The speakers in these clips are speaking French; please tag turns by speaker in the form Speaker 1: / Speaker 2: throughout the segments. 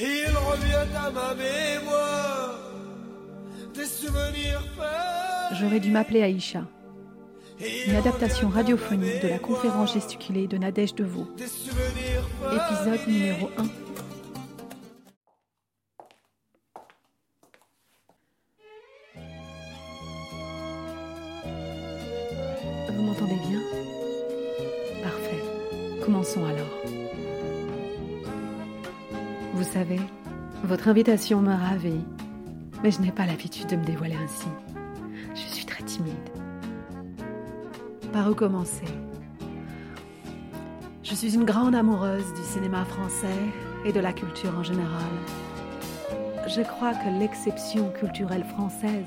Speaker 1: Il revient à ma mémoire des souvenirs
Speaker 2: J'aurais dû m'appeler Aïcha. Une adaptation radiophonique de la conférence gesticulée de Nadège Deveau. Épisode numéro 1. Vous m'entendez bien? Parfait. Commençons alors. Vous savez, votre invitation me ravit, mais je n'ai pas l'habitude de me dévoiler ainsi. Je suis très timide. Par où commencer? Je suis une grande amoureuse du cinéma français et de la culture en général. Je crois que l'exception culturelle française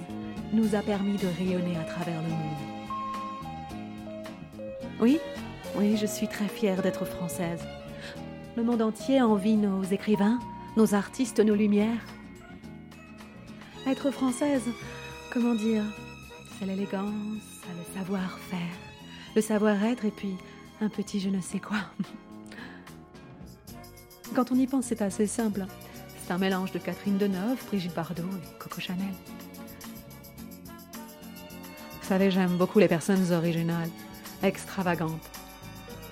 Speaker 2: nous a permis de rayonner à travers le monde. Oui, oui, je suis très fière d'être française. Le monde entier envie nos écrivains, nos artistes, nos lumières. Être française, comment dire? C'est l'élégance, le savoir-faire, le savoir-être et puis un petit je ne sais quoi. Quand on y pense, c'est assez simple. C'est un mélange de Catherine Deneuve, Brigitte Bardot et Coco Chanel. Vous savez, j'aime beaucoup les personnes originales, extravagantes.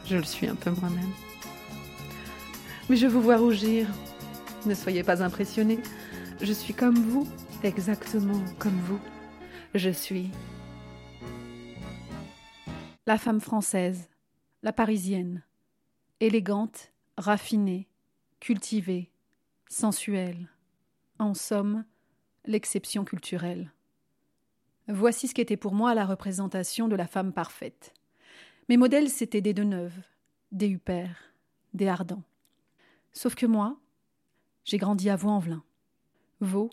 Speaker 2: Je le suis un peu moi-même. Mais je vous vois rougir. Ne soyez pas impressionnés. Je suis comme vous, exactement comme vous. Je suis la femme française, la parisienne, élégante, raffinée, cultivée, sensuelle. En somme, l'exception culturelle. Voici ce qu'était pour moi la représentation de la femme parfaite. Mes modèles, c'étaient des Deneuve, des Huppert, des Ardents. Sauf que moi, j'ai grandi à Vaux-en-Velin. Vaux,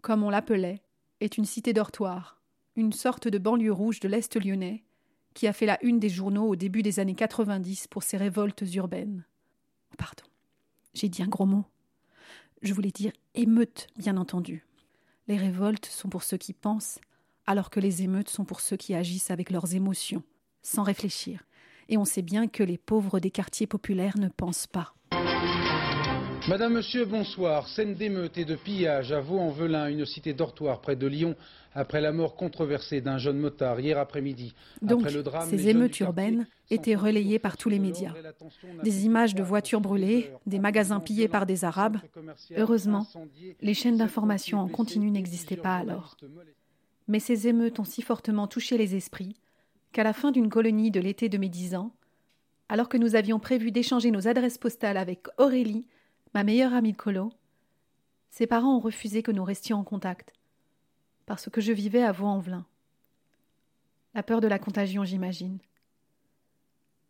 Speaker 2: comme on l'appelait, est une cité dortoir, une sorte de banlieue rouge de l'Est lyonnais, qui a fait la une des journaux au début des années 90 pour ses révoltes urbaines. Pardon, j'ai dit un gros mot. Je voulais dire émeute, bien entendu. Les révoltes sont pour ceux qui pensent, alors que les émeutes sont pour ceux qui agissent avec leurs émotions, sans réfléchir. Et on sait bien que les pauvres des quartiers populaires ne pensent pas.
Speaker 3: Madame, Monsieur, bonsoir. Scène d'émeute et de pillage à Vaux-en-Velin, une cité dortoir près de Lyon, après la mort controversée d'un jeune motard hier après-midi.
Speaker 2: Donc,
Speaker 3: Après le drame,
Speaker 2: ces émeutes urbaines étaient relayées par tous les médias. Des images de voitures brûlées, des magasins pillés par des Arabes. Heureusement, les chaînes d'information en continu n'existaient pas alors. Mais ces émeutes ont si fortement touché les esprits qu'à la fin d'une colonie de l'été de mes dix ans, alors que nous avions prévu d'échanger nos adresses postales avec Aurélie, ma meilleure amie colo, ses parents ont refusé que nous restions en contact, parce que je vivais à Vaux-en-Velin. La peur de la contagion, j'imagine.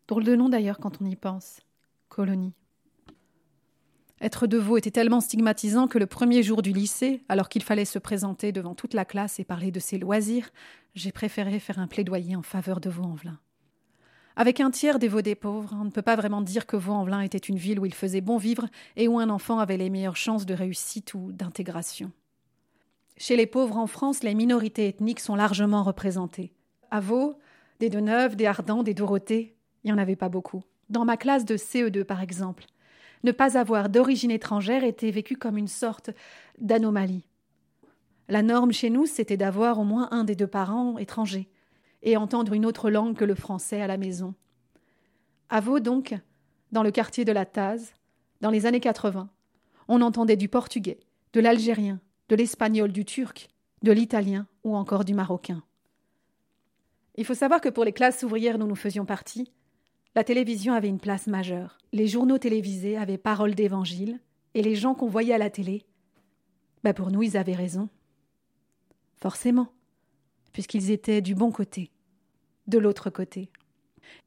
Speaker 2: Drôle de nom d'ailleurs quand on y pense. Colonie. Être de Vaux était tellement stigmatisant que le premier jour du lycée, alors qu'il fallait se présenter devant toute la classe et parler de ses loisirs, j'ai préféré faire un plaidoyer en faveur de Vaux-en-Velin. Avec un tiers des Vaux des pauvres, on ne peut pas vraiment dire que Vaux-en-Velin était une ville où il faisait bon vivre et où un enfant avait les meilleures chances de réussite ou d'intégration. Chez les pauvres en France, les minorités ethniques sont largement représentées. À Vaux, des Deneuve, des Ardents, des Dorothée, il n'y en avait pas beaucoup. Dans ma classe de CE2, par exemple, ne pas avoir d'origine étrangère était vécu comme une sorte d'anomalie. La norme chez nous, c'était d'avoir au moins un des deux parents étrangers et entendre une autre langue que le français à la maison. À Vaux, donc, dans le quartier de la Taze, dans les années 80, on entendait du portugais, de l'algérien, de l'espagnol, du turc, de l'italien ou encore du marocain. Il faut savoir que pour les classes ouvrières dont nous faisions partie, la télévision avait une place majeure. Les journaux télévisés avaient parole d'évangile, et les gens qu'on voyait à la télé, bah pour nous, ils avaient raison. Forcément, puisqu'ils étaient du bon côté, de l'autre côté.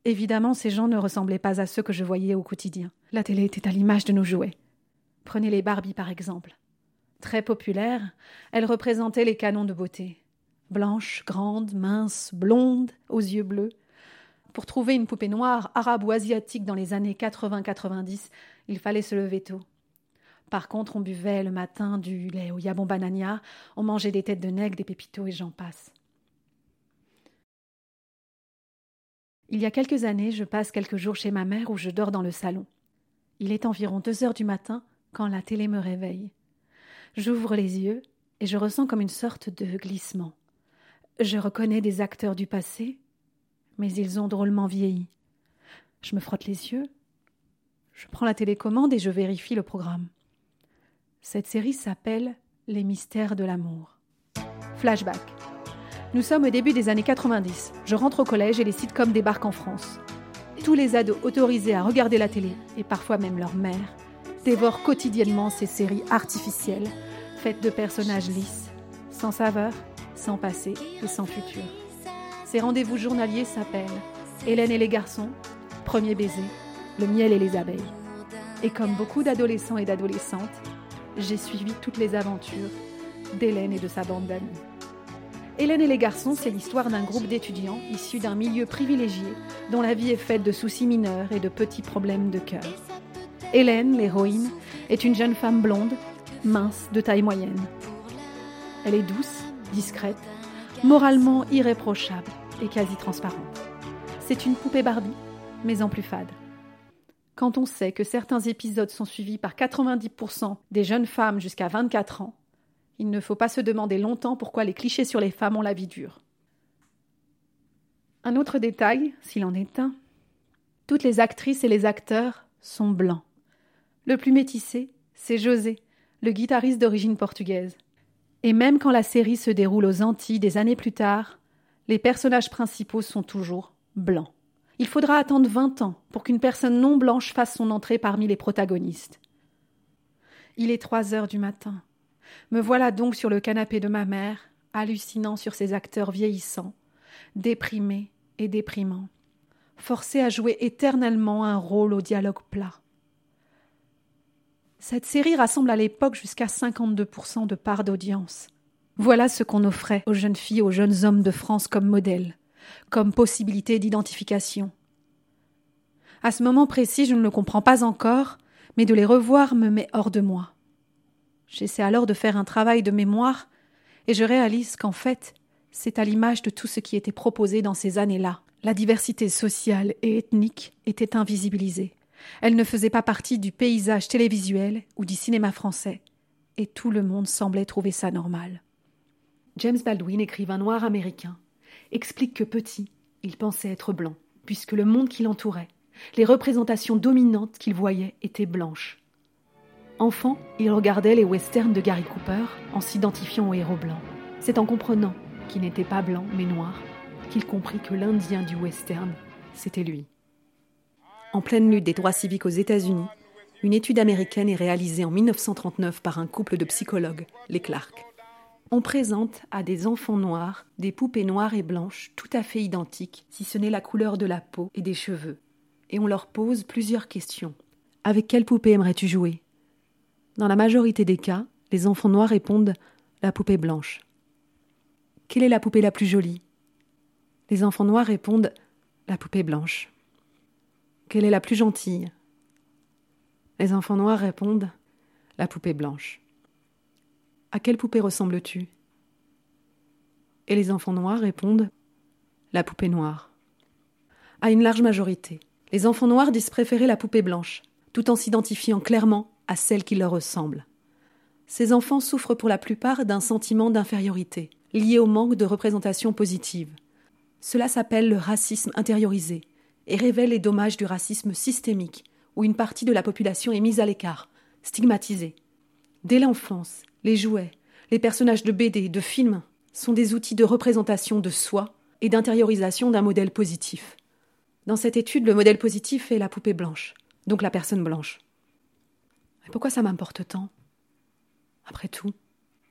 Speaker 2: Évidemment, ces gens ne ressemblaient pas à ceux que je voyais au quotidien. La télé était à l'image de nos jouets. Prenez les Barbie par exemple. Très populaires, elles représentaient les canons de beauté. Blanches, grandes, minces, blondes, aux yeux bleus. Pour trouver une poupée noire, arabe ou asiatique dans les années 80-90, il fallait se lever tôt. Par contre, on buvait le matin du lait au yabon banania, on mangeait des têtes de nègre, des pépitos et j'en passe. Il y a quelques années, je passe quelques jours chez ma mère où je dors dans le salon. Il est environ deux heures du matin quand la télé me réveille. J'ouvre les yeux et je ressens comme une sorte de glissement. Je reconnais des acteurs du passé, mais ils ont drôlement vieilli. Je me frotte les yeux, je prends la télécommande et je vérifie le programme. Cette série s'appelle Les mystères de l'amour. Flashback. Nous sommes au début des années 90. Je rentre au collège et les sitcoms débarquent en France. Tous les ados autorisés à regarder la télé, et parfois même leur mère, dévorent quotidiennement ces séries artificielles, faites de personnages lisses, sans saveur, sans passé et sans futur. Ces rendez-vous journaliers s'appellent Hélène et les garçons, Premier baiser, Le miel et les abeilles. Et comme beaucoup d'adolescents et d'adolescentes, j'ai suivi toutes les aventures d'Hélène et de sa bande d'amis. Hélène et les garçons, c'est l'histoire d'un groupe d'étudiants issus d'un milieu privilégié dont la vie est faite de soucis mineurs et de petits problèmes de cœur. Hélène, l'héroïne, est une jeune femme blonde, mince, de taille moyenne. Elle est douce, discrète, moralement irréprochable et quasi transparente. C'est une poupée Barbie, mais en plus fade. Quand on sait que certains épisodes sont suivis par 90% des jeunes femmes jusqu'à 24 ans, il ne faut pas se demander longtemps pourquoi les clichés sur les femmes ont la vie dure. Un autre détail, s'il en est un, toutes les actrices et les acteurs sont blancs. Le plus métissé, c'est José, le guitariste d'origine portugaise. Et même quand la série se déroule aux Antilles des années plus tard, les personnages principaux sont toujours blancs. Il faudra attendre vingt ans pour qu'une personne non blanche fasse son entrée parmi les protagonistes. Il est trois heures du matin. Me voilà donc sur le canapé de ma mère, hallucinant sur ces acteurs vieillissants, déprimés et déprimants, forcés à jouer éternellement un rôle au dialogue plat. Cette série rassemble à l'époque jusqu'à 52% de part d'audience. Voilà ce qu'on offrait aux jeunes filles, aux jeunes hommes de France comme modèle, comme possibilité d'identification. À ce moment précis, je ne le comprends pas encore, mais de les revoir me met hors de moi. J'essaie alors de faire un travail de mémoire, et je réalise qu'en fait, c'est à l'image de tout ce qui était proposé dans ces années-là. La diversité sociale et ethnique était invisibilisée. Elle ne faisait pas partie du paysage télévisuel ou du cinéma français, et tout le monde semblait trouver ça normal. James Baldwin, écrivain noir américain, explique que petit, il pensait être blanc, puisque le monde qui l'entourait, les représentations dominantes qu'il voyait étaient blanches. Enfant, il regardait les westerns de Gary Cooper en s'identifiant au héros blanc. C'est en comprenant qu'il n'était pas blanc mais noir qu'il comprit que l'Indien du western, c'était lui. En pleine lutte des droits civiques aux États-Unis, une étude américaine est réalisée en 1939 par un couple de psychologues, les Clark. On présente à des enfants noirs des poupées noires et blanches tout à fait identiques, si ce n'est la couleur de la peau et des cheveux. Et on leur pose plusieurs questions. Avec quelle poupée aimerais-tu jouer? Dans la majorité des cas, les enfants noirs répondent la poupée blanche. Quelle est la poupée la plus jolie? Les enfants noirs répondent la poupée blanche. Quelle est la plus gentille? Les enfants noirs répondent La poupée blanche. À quelle poupée ressembles-tu? Et les enfants noirs répondent La poupée noire. À une large majorité, les enfants noirs disent préférer la poupée blanche, tout en s'identifiant clairement à celle qui leur ressemble. Ces enfants souffrent pour la plupart d'un sentiment d'infériorité, lié au manque de représentation positive. Cela s'appelle le racisme intériorisé, et révèle les dommages du racisme systémique, où une partie de la population est mise à l'écart, stigmatisée. Dès l'enfance, les jouets, les personnages de BD, de films, sont des outils de représentation de soi et d'intériorisation d'un modèle positif. Dans cette étude, le modèle positif est la poupée blanche, donc la personne blanche. Mais pourquoi ça m'importe tant? Après tout,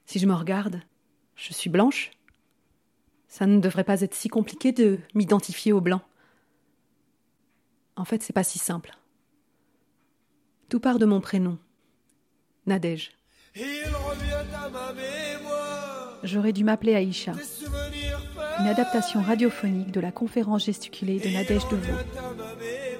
Speaker 2: si je me regarde, je suis blanche? Ça ne devrait pas être si compliqué de m'identifier au blanc. En fait, c'est pas si simple. Tout part de mon prénom, Nadège. J'aurais dû m'appeler Aïcha. Une adaptation radiophonique de la conférence gesticulée de Nadège de Des